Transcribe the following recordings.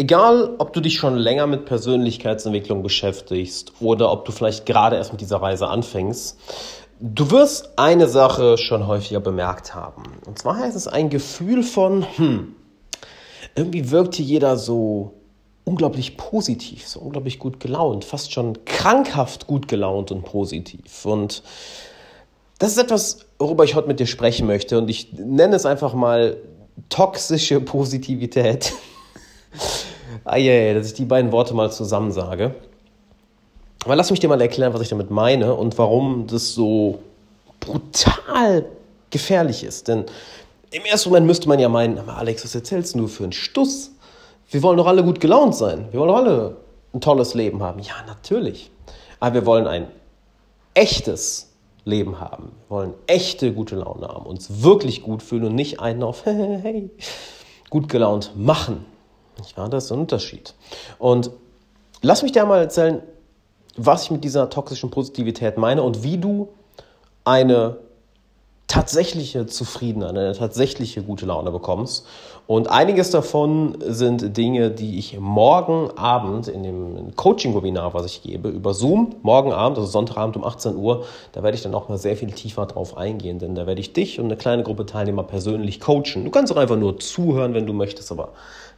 Egal, ob du dich schon länger mit Persönlichkeitsentwicklung beschäftigst oder ob du vielleicht gerade erst mit dieser Reise anfängst, du wirst eine Sache schon häufiger bemerkt haben. Und zwar heißt es ein Gefühl von, hm, irgendwie wirkt hier jeder so unglaublich positiv, so unglaublich gut gelaunt, fast schon krankhaft gut gelaunt und positiv. Und das ist etwas, worüber ich heute mit dir sprechen möchte. Und ich nenne es einfach mal toxische Positivität. yeah, dass ich die beiden Worte mal zusammen sage. Aber lass mich dir mal erklären, was ich damit meine und warum das so brutal gefährlich ist. Denn im ersten Moment müsste man ja meinen, Alex, was erzählst du für einen Stuss? Wir wollen doch alle gut gelaunt sein. Wir wollen doch alle ein tolles Leben haben. Ja, natürlich. Aber wir wollen ein echtes Leben haben. Wir wollen echte gute Laune haben, uns wirklich gut fühlen und nicht einen auf hey, gut gelaunt machen. Wahr? Das ist ein Unterschied. Und lass mich dir mal erzählen, was ich mit dieser toxischen Positivität meine und wie du eine tatsächliche Zufriedenheit, eine tatsächliche gute Laune bekommst. Und einiges davon sind Dinge, die ich morgen Abend in dem Coaching-Webinar, was ich gebe, über Zoom, morgen Abend, also Sonntagabend um 18 Uhr, da werde ich dann auch mal sehr viel tiefer drauf eingehen, denn da werde ich dich und eine kleine Gruppe Teilnehmer persönlich coachen. Du kannst auch einfach nur zuhören, wenn du möchtest, aber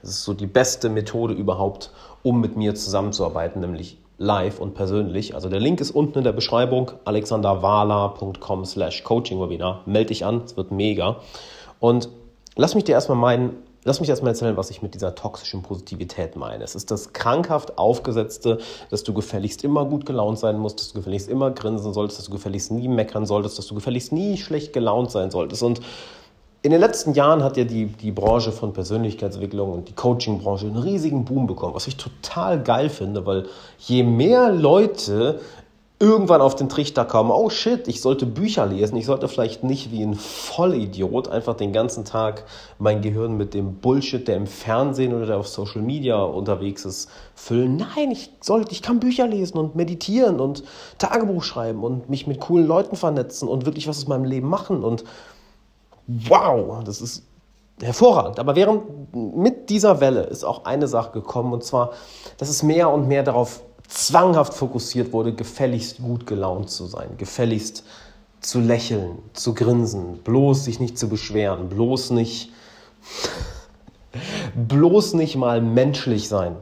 es ist so die beste Methode überhaupt, um mit mir zusammenzuarbeiten, nämlich live und persönlich. Also der Link ist unten in der Beschreibung, alexanderwala.com slash coaching-webinar. Melde dich an, es wird mega. Und lass mich dir erstmal meinen, lass mich erstmal erzählen, was ich mit dieser toxischen Positivität meine. Es ist das krankhaft aufgesetzte, dass du gefälligst immer gut gelaunt sein musst, dass du gefälligst immer grinsen solltest, dass du gefälligst nie meckern solltest, dass du gefälligst nie schlecht gelaunt sein solltest. Und in den letzten Jahren hat ja die, die Branche von Persönlichkeitsentwicklung und die Coaching-Branche einen riesigen Boom bekommen, was ich total geil finde, weil je mehr Leute irgendwann auf den Trichter kommen, oh shit, ich sollte Bücher lesen, ich sollte vielleicht nicht wie ein Vollidiot einfach den ganzen Tag mein Gehirn mit dem Bullshit, der im Fernsehen oder der auf Social Media unterwegs ist, füllen. Nein, ich sollte, ich kann Bücher lesen und meditieren und Tagebuch schreiben und mich mit coolen Leuten vernetzen und wirklich was aus meinem Leben machen und wow, das ist hervorragend. Aber während mit dieser Welle ist auch eine Sache gekommen, und zwar, dass es mehr und mehr darauf zwanghaft fokussiert wurde, gefälligst gut gelaunt zu sein, gefälligst zu lächeln, zu grinsen, bloß sich nicht zu beschweren, bloß nicht, bloß nicht mal menschlich sein.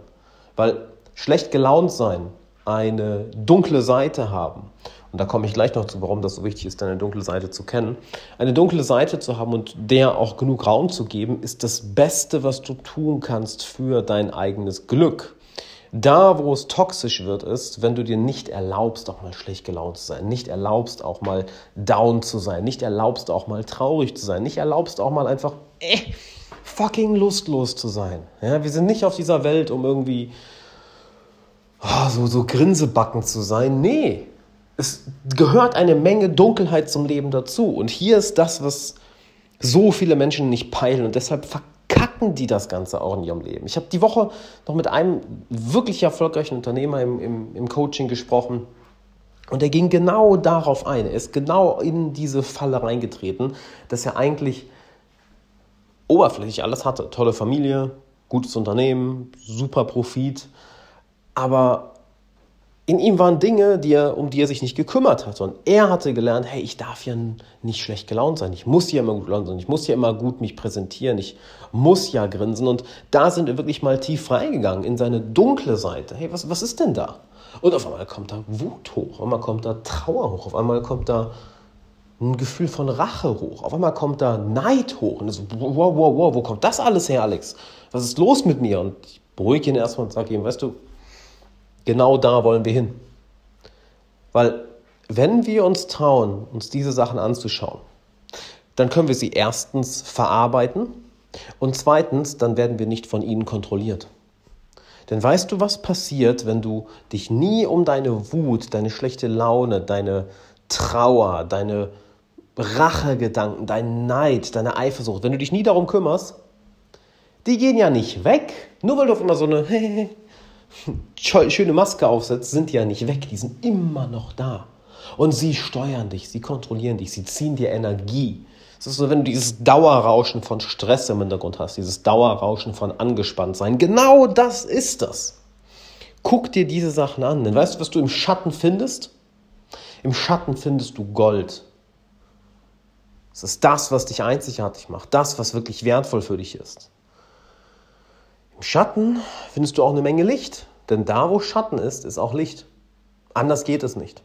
Weil schlecht gelaunt sein, eine dunkle Seite haben und da komme ich gleich noch zu, warum das so wichtig ist, deine dunkle Seite zu kennen. Eine dunkle Seite zu haben und der auch genug Raum zu geben, ist das Beste, was du tun kannst für dein eigenes Glück. Da, wo es toxisch wird, ist, wenn du dir nicht erlaubst, auch mal schlecht gelaunt zu sein, nicht erlaubst, auch mal down zu sein, nicht erlaubst, auch mal traurig zu sein, nicht erlaubst, auch mal einfach äh, fucking lustlos zu sein. Ja, wir sind nicht auf dieser Welt, um irgendwie oh, so, so Grinsebacken zu sein. Nee, es gehört eine Menge Dunkelheit zum Leben dazu. Und hier ist das, was so viele Menschen nicht peilen. Und deshalb verkacken die das Ganze auch in ihrem Leben. Ich habe die Woche noch mit einem wirklich erfolgreichen Unternehmer im, im, im Coaching gesprochen. Und er ging genau darauf ein. Er ist genau in diese Falle reingetreten, dass er eigentlich oberflächlich alles hatte. Tolle Familie, gutes Unternehmen, super Profit. Aber in ihm waren Dinge, die er, um die er sich nicht gekümmert hat. Und er hatte gelernt, hey, ich darf ja nicht schlecht gelaunt sein. Ich muss ja immer gut gelaunt sein. Ich muss ja immer gut mich präsentieren. Ich muss ja grinsen. Und da sind wir wirklich mal tief reingegangen in seine dunkle Seite. Hey, was, was ist denn da? Und auf einmal kommt da Wut hoch. Auf einmal kommt da Trauer hoch. Auf einmal kommt da ein Gefühl von Rache hoch. Auf einmal kommt da Neid hoch. Und so, wow, wow, wow, wo kommt das alles her, Alex? Was ist los mit mir? Und ich beruhige ihn erstmal und sage ihm, weißt du, Genau da wollen wir hin. Weil wenn wir uns trauen, uns diese Sachen anzuschauen, dann können wir sie erstens verarbeiten und zweitens, dann werden wir nicht von ihnen kontrolliert. Denn weißt du, was passiert, wenn du dich nie um deine Wut, deine schlechte Laune, deine Trauer, deine Rachegedanken, dein Neid, deine Eifersucht, wenn du dich nie darum kümmerst, die gehen ja nicht weg, nur weil du auf immer so eine schöne Maske aufsetzt, sind die ja nicht weg, die sind immer noch da. Und sie steuern dich, sie kontrollieren dich, sie ziehen dir Energie. Es ist so, wenn du dieses Dauerrauschen von Stress im Hintergrund hast, dieses Dauerrauschen von Angespanntsein. Genau das ist das. Guck dir diese Sachen an. Denn weißt du, was du im Schatten findest? Im Schatten findest du Gold. Es ist das, was dich einzigartig macht, das, was wirklich wertvoll für dich ist. Schatten findest du auch eine Menge Licht, denn da, wo Schatten ist, ist auch Licht. Anders geht es nicht.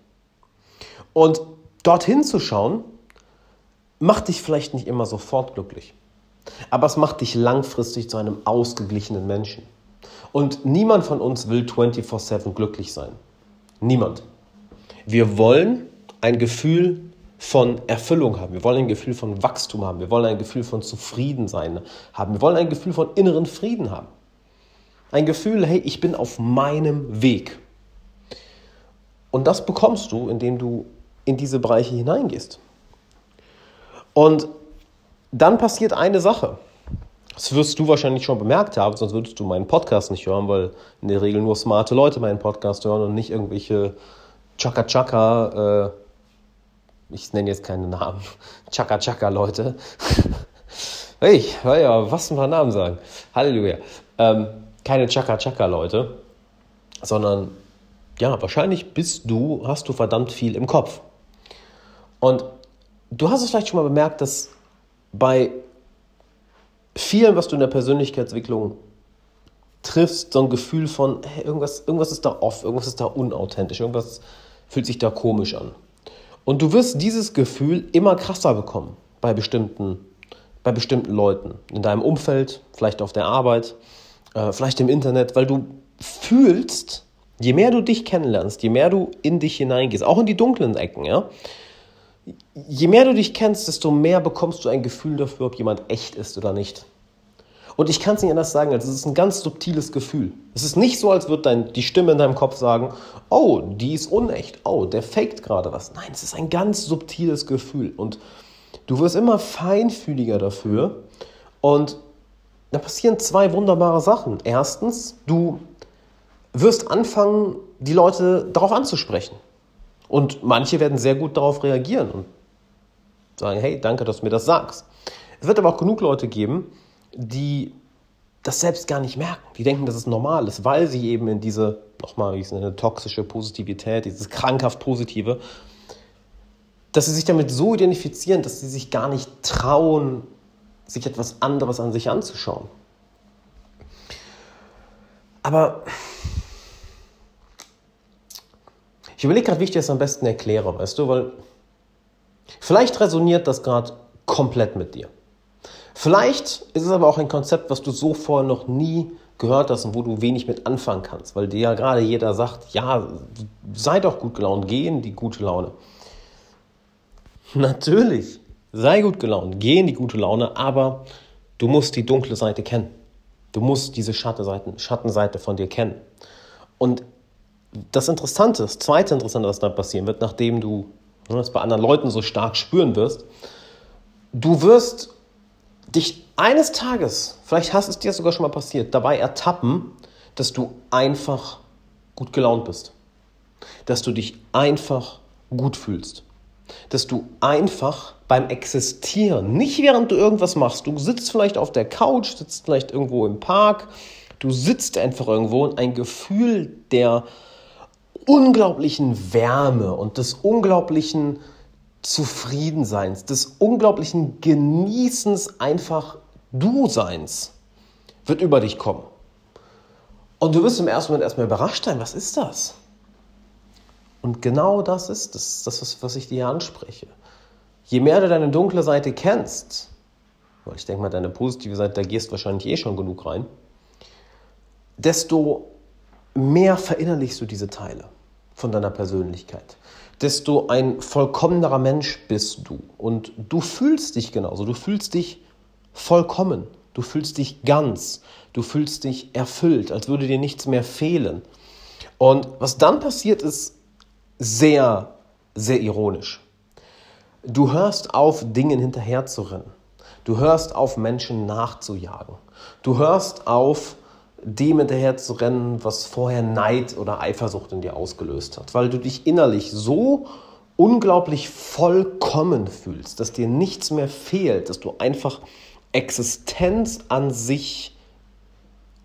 Und dorthin zu schauen, macht dich vielleicht nicht immer sofort glücklich, aber es macht dich langfristig zu einem ausgeglichenen Menschen. Und niemand von uns will 24/7 glücklich sein. Niemand. Wir wollen ein Gefühl von Erfüllung haben. Wir wollen ein Gefühl von Wachstum haben. Wir wollen ein Gefühl von Zufriedensein haben. Wir wollen ein Gefühl von inneren Frieden haben. Ein Gefühl, hey, ich bin auf meinem Weg. Und das bekommst du, indem du in diese Bereiche hineingehst. Und dann passiert eine Sache. Das wirst du wahrscheinlich schon bemerkt haben, sonst würdest du meinen Podcast nicht hören, weil in der Regel nur smarte Leute meinen Podcast hören und nicht irgendwelche Chaka-Chaka, äh, ich nenne jetzt keine Namen, Chaka-Chaka-Leute. hey, ja, was ein paar Namen sagen. Halleluja. Ähm, keine Chaka-Chaka-Leute, sondern ja, wahrscheinlich bist du, hast du verdammt viel im Kopf. Und du hast es vielleicht schon mal bemerkt, dass bei vielen, was du in der Persönlichkeitsentwicklung triffst, so ein Gefühl von, hey, irgendwas, irgendwas ist da off, irgendwas ist da unauthentisch, irgendwas fühlt sich da komisch an. Und du wirst dieses Gefühl immer krasser bekommen bei bestimmten, bei bestimmten Leuten, in deinem Umfeld, vielleicht auf der Arbeit, äh, vielleicht im Internet, weil du fühlst, je mehr du dich kennenlernst, je mehr du in dich hineingehst, auch in die dunklen Ecken, ja, je mehr du dich kennst, desto mehr bekommst du ein Gefühl dafür, ob jemand echt ist oder nicht. Und ich kann es nicht anders sagen, als es ist ein ganz subtiles Gefühl. Es ist nicht so, als würde die Stimme in deinem Kopf sagen, oh, die ist unecht, oh, der faked gerade was. Nein, es ist ein ganz subtiles Gefühl. Und du wirst immer feinfühliger dafür. Und da passieren zwei wunderbare Sachen. Erstens, du wirst anfangen, die Leute darauf anzusprechen. Und manche werden sehr gut darauf reagieren und sagen, hey, danke, dass du mir das sagst. Es wird aber auch genug Leute geben, die das selbst gar nicht merken. Die denken, dass es normal ist, weil sie eben in diese, nochmal, wie ich es nenne, toxische Positivität, dieses krankhaft Positive, dass sie sich damit so identifizieren, dass sie sich gar nicht trauen, sich etwas anderes an sich anzuschauen. Aber ich überlege gerade, wie ich dir das am besten erkläre, weißt du, weil vielleicht resoniert das gerade komplett mit dir. Vielleicht ist es aber auch ein Konzept, was du so vorher noch nie gehört hast und wo du wenig mit anfangen kannst, weil dir ja gerade jeder sagt, ja, sei doch gut gelaunt, geh in die gute Laune. Natürlich, sei gut gelaunt, geh in die gute Laune, aber du musst die dunkle Seite kennen. Du musst diese Schattenseite von dir kennen. Und das Interessante, das zweite Interessante, was dann passieren wird, nachdem du das bei anderen Leuten so stark spüren wirst, du wirst dich eines Tages, vielleicht hast es dir sogar schon mal passiert, dabei ertappen, dass du einfach gut gelaunt bist. Dass du dich einfach gut fühlst. Dass du einfach beim Existieren, nicht während du irgendwas machst, du sitzt vielleicht auf der Couch, sitzt vielleicht irgendwo im Park, du sitzt einfach irgendwo und ein Gefühl der unglaublichen Wärme und des unglaublichen Zufriedenseins, des unglaublichen Genießens einfach Du-Seins wird über dich kommen. Und du wirst im ersten Moment erstmal überrascht sein, was ist das? Und genau das ist das, das was ich dir anspreche. Je mehr du deine dunkle Seite kennst, weil ich denke mal, deine positive Seite, da gehst du wahrscheinlich eh schon genug rein, desto mehr verinnerlichst du diese Teile von deiner Persönlichkeit desto ein vollkommenerer Mensch bist du. Und du fühlst dich genauso. Du fühlst dich vollkommen. Du fühlst dich ganz. Du fühlst dich erfüllt, als würde dir nichts mehr fehlen. Und was dann passiert, ist sehr, sehr ironisch. Du hörst auf, Dingen hinterherzurennen. Du hörst auf, Menschen nachzujagen. Du hörst auf, dem hinterher zu rennen, was vorher Neid oder Eifersucht in dir ausgelöst hat, weil du dich innerlich so unglaublich vollkommen fühlst, dass dir nichts mehr fehlt, dass du einfach Existenz an sich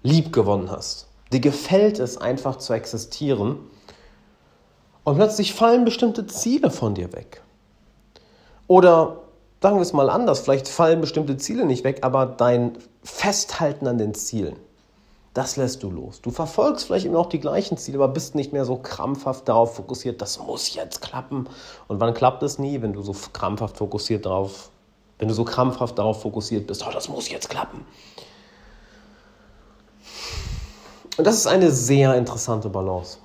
lieb gewonnen hast. Dir gefällt es einfach zu existieren und plötzlich fallen bestimmte Ziele von dir weg. Oder sagen wir es mal anders, vielleicht fallen bestimmte Ziele nicht weg, aber dein Festhalten an den Zielen, das lässt du los. Du verfolgst vielleicht immer noch die gleichen Ziele, aber bist nicht mehr so krampfhaft darauf fokussiert, das muss jetzt klappen. Und wann klappt es nie, wenn du so krampfhaft fokussiert darauf, wenn du so krampfhaft darauf fokussiert bist, oh, das muss jetzt klappen. Und das ist eine sehr interessante Balance.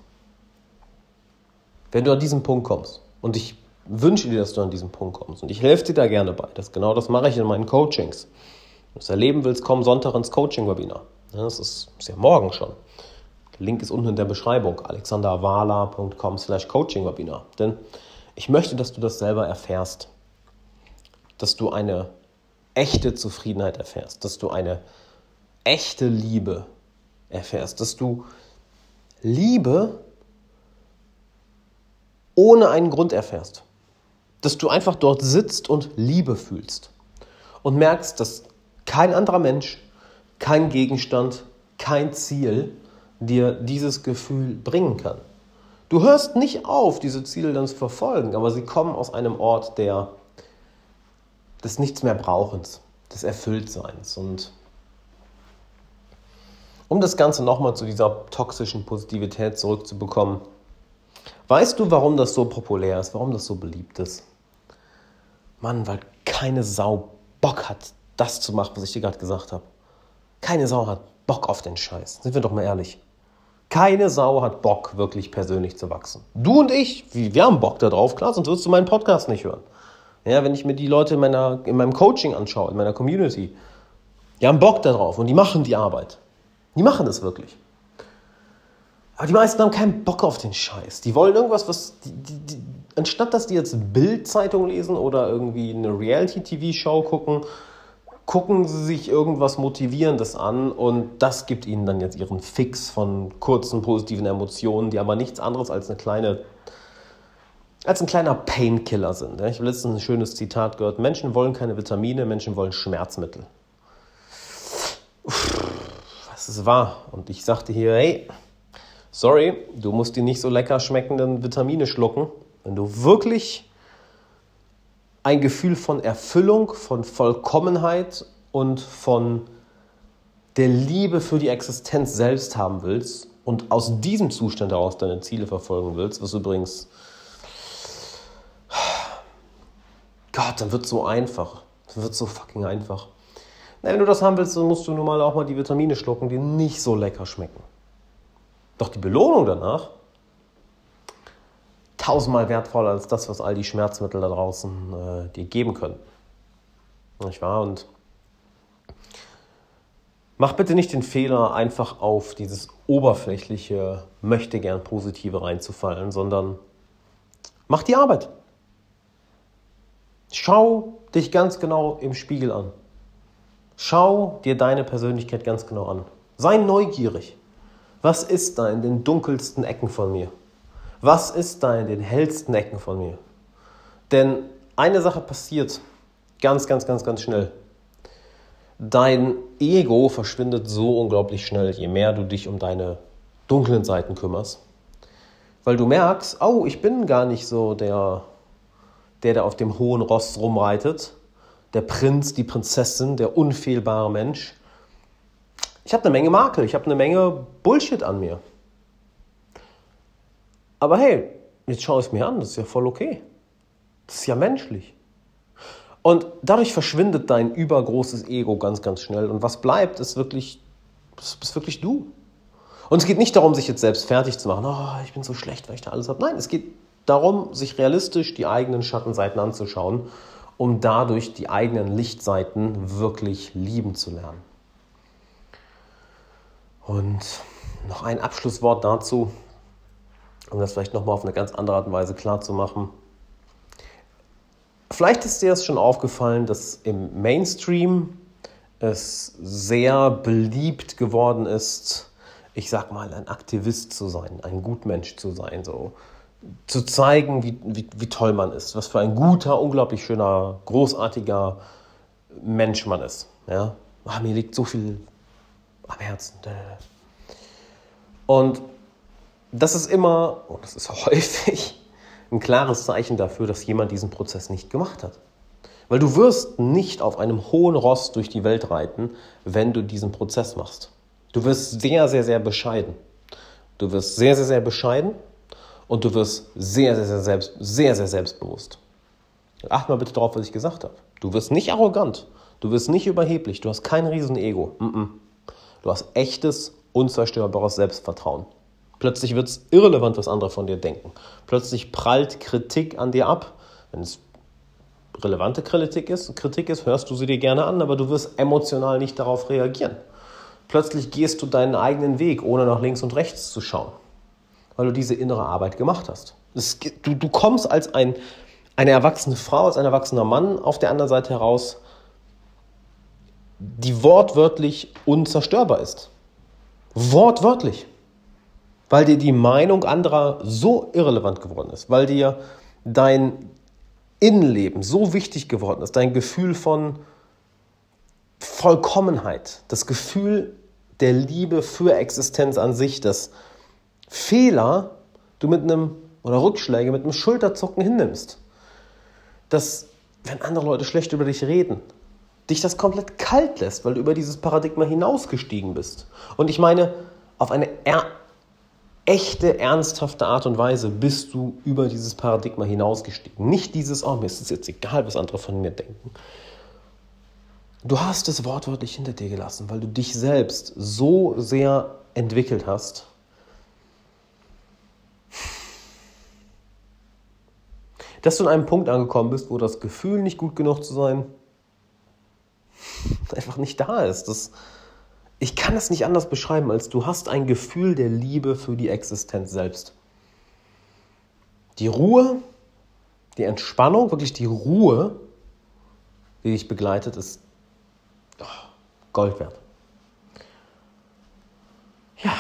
Wenn du an diesen Punkt kommst, und ich wünsche dir, dass du an diesen Punkt kommst, und ich helfe dir da gerne bei, das, genau das mache ich in meinen Coachings. Wenn du es erleben willst, komm Sonntag ins Coaching-Webinar. Das ist, ist ja morgen schon. Der Link ist unten in der Beschreibung, alexanderwala.com slash Coaching-Webinar. Denn ich möchte, dass du das selber erfährst, dass du eine echte Zufriedenheit erfährst, dass du eine echte Liebe erfährst, dass du Liebe ohne einen Grund erfährst. Dass du einfach dort sitzt und Liebe fühlst und merkst, dass kein anderer Mensch, kein Gegenstand, kein Ziel dir dieses Gefühl bringen kann. Du hörst nicht auf, diese Ziele dann zu verfolgen, aber sie kommen aus einem Ort der des Nichts mehr Brauchens, des Erfülltseins. Und um das Ganze nochmal zu dieser toxischen Positivität zurückzubekommen, weißt du, warum das so populär ist, warum das so beliebt ist? Mann, weil keine Sau Bock hat, das zu machen, was ich dir gerade gesagt habe. Keine Sau hat Bock auf den Scheiß. Sind wir doch mal ehrlich. Keine Sau hat Bock, wirklich persönlich zu wachsen. Du und ich, wir haben Bock darauf, klar, sonst würdest du meinen Podcast nicht hören. Ja, wenn ich mir die Leute in, meiner, in meinem Coaching anschaue, in meiner Community, die haben Bock darauf und die machen die Arbeit. Die machen es wirklich. Aber die meisten haben keinen Bock auf den Scheiß. Die wollen irgendwas, was. Die, die, die, anstatt dass die jetzt Bild-Zeitung lesen oder irgendwie eine Reality-TV-Show gucken, gucken sie sich irgendwas Motivierendes an und das gibt ihnen dann jetzt ihren Fix von kurzen positiven Emotionen, die aber nichts anderes als eine kleine als ein kleiner Painkiller sind. Ich habe letztens ein schönes Zitat gehört: Menschen wollen keine Vitamine, Menschen wollen Schmerzmittel. Was ist wahr? Und ich sagte hier: Hey, sorry, du musst die nicht so lecker schmeckenden Vitamine schlucken, wenn du wirklich ein Gefühl von Erfüllung, von Vollkommenheit und von der Liebe für die Existenz selbst haben willst und aus diesem Zustand heraus deine Ziele verfolgen willst, was übrigens Gott, dann wird es so einfach. Dann wird so fucking einfach. Wenn du das haben willst, dann musst du nun mal auch mal die Vitamine schlucken, die nicht so lecker schmecken. Doch die Belohnung danach tausendmal wertvoller als das, was all die Schmerzmittel da draußen äh, dir geben können. Nicht wahr? Und mach bitte nicht den Fehler, einfach auf dieses oberflächliche, möchte gern Positive reinzufallen, sondern mach die Arbeit. Schau dich ganz genau im Spiegel an. Schau dir deine Persönlichkeit ganz genau an. Sei neugierig. Was ist da in den dunkelsten Ecken von mir? Was ist da in den hellsten Ecken von mir? Denn eine Sache passiert ganz, ganz, ganz, ganz schnell. Dein Ego verschwindet so unglaublich schnell, je mehr du dich um deine dunklen Seiten kümmerst. Weil du merkst, oh, ich bin gar nicht so der der da auf dem hohen Ross rumreitet, der Prinz, die Prinzessin, der unfehlbare Mensch. Ich habe eine Menge Makel, ich habe eine Menge Bullshit an mir. Aber hey, jetzt schau es mir an, das ist ja voll okay. Das ist ja menschlich. Und dadurch verschwindet dein übergroßes Ego ganz, ganz schnell. Und was bleibt, ist wirklich, das bist wirklich du. Und es geht nicht darum, sich jetzt selbst fertig zu machen. Oh, ich bin so schlecht, weil ich da alles habe. Nein, es geht darum, sich realistisch die eigenen Schattenseiten anzuschauen, um dadurch die eigenen Lichtseiten wirklich lieben zu lernen. Und noch ein Abschlusswort dazu, um das vielleicht nochmal auf eine ganz andere Art und Weise klar zu machen. Vielleicht ist dir das schon aufgefallen, dass im Mainstream es sehr beliebt geworden ist, ich sag mal, ein Aktivist zu sein, ein Gutmensch zu sein, so zu zeigen, wie, wie, wie toll man ist, was für ein guter, unglaublich schöner, großartiger Mensch man ist. Ja? Ach, mir liegt so viel am Herzen. Und das ist immer, und das ist häufig, ein klares Zeichen dafür, dass jemand diesen Prozess nicht gemacht hat. Weil du wirst nicht auf einem hohen Ross durch die Welt reiten, wenn du diesen Prozess machst. Du wirst sehr, sehr, sehr bescheiden. Du wirst sehr, sehr, sehr bescheiden und du wirst sehr, sehr, sehr, selbst, sehr, sehr selbstbewusst. Acht mal bitte darauf, was ich gesagt habe. Du wirst nicht arrogant, du wirst nicht überheblich, du hast kein Riesenego. Du hast echtes, unzerstörbares Selbstvertrauen. Plötzlich wird es irrelevant, was andere von dir denken. Plötzlich prallt Kritik an dir ab. Wenn es relevante Kritik ist, Kritik ist, hörst du sie dir gerne an, aber du wirst emotional nicht darauf reagieren. Plötzlich gehst du deinen eigenen Weg, ohne nach links und rechts zu schauen, weil du diese innere Arbeit gemacht hast. Es, du, du kommst als ein, eine erwachsene Frau, als ein erwachsener Mann auf der anderen Seite heraus, die wortwörtlich unzerstörbar ist. Wortwörtlich weil dir die Meinung anderer so irrelevant geworden ist, weil dir dein Innenleben so wichtig geworden ist, dein Gefühl von Vollkommenheit, das Gefühl der Liebe für Existenz an sich, dass Fehler du mit einem oder Rückschläge mit einem Schulterzucken hinnimmst. Dass, wenn andere Leute schlecht über dich reden, dich das komplett kalt lässt, weil du über dieses Paradigma hinausgestiegen bist. Und ich meine, auf eine echte, ernsthafte Art und Weise bist du über dieses Paradigma hinausgestiegen. Nicht dieses, oh, mir ist es jetzt egal, was andere von mir denken. Du hast es wortwörtlich hinter dir gelassen, weil du dich selbst so sehr entwickelt hast, dass du an einem Punkt angekommen bist, wo das Gefühl, nicht gut genug zu sein, einfach nicht da ist. Das, ich kann es nicht anders beschreiben, als du hast ein Gefühl der Liebe für die Existenz selbst. Die Ruhe, die Entspannung, wirklich die Ruhe, die dich begleitet, ist oh, Gold wert. Ja,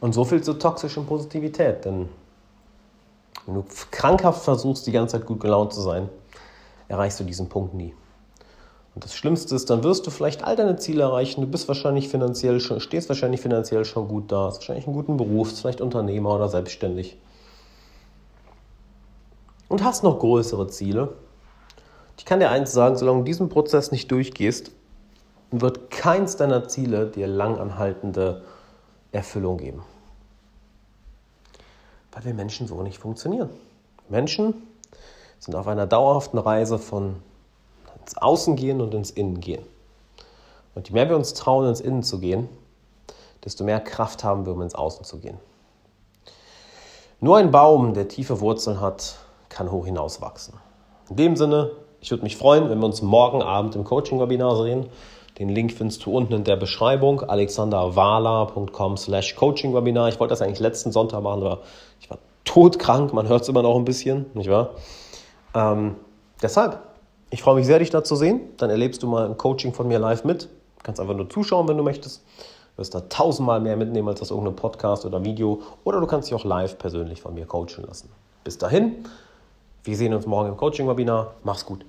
und so viel zur toxischen Positivität, denn wenn du krankhaft versuchst, die ganze Zeit gut gelaunt zu sein, erreichst du diesen Punkt nie. Und das Schlimmste ist, dann wirst du vielleicht all deine Ziele erreichen. Du bist wahrscheinlich finanziell schon, stehst wahrscheinlich finanziell schon gut da, hast wahrscheinlich einen guten Beruf, vielleicht Unternehmer oder selbstständig. Und hast noch größere Ziele. Ich kann dir eins sagen, solange du diesen Prozess nicht durchgehst, wird keins deiner Ziele dir langanhaltende Erfüllung geben. Weil wir Menschen so nicht funktionieren. Menschen sind auf einer dauerhaften Reise von Außen gehen und ins Innen gehen. Und je mehr wir uns trauen, ins Innen zu gehen, desto mehr Kraft haben wir, um ins Außen zu gehen. Nur ein Baum, der tiefe Wurzeln hat, kann hoch hinaus wachsen. In dem Sinne, ich würde mich freuen, wenn wir uns morgen Abend im Coaching-Webinar sehen. Den Link findest du unten in der Beschreibung, alexanderwala.com slash Coaching-Webinar. Ich wollte das eigentlich letzten Sonntag machen, aber ich war todkrank, man hört es immer noch ein bisschen, nicht wahr? Ähm, deshalb, ich freue mich sehr, dich da zu sehen. Dann erlebst du mal ein Coaching von mir live mit. Du kannst einfach nur zuschauen, wenn du möchtest. Du wirst da tausendmal mehr mitnehmen als aus irgendeinem Podcast oder Video. Oder du kannst dich auch live persönlich von mir coachen lassen. Bis dahin, wir sehen uns morgen im Coaching-Webinar. Mach's gut.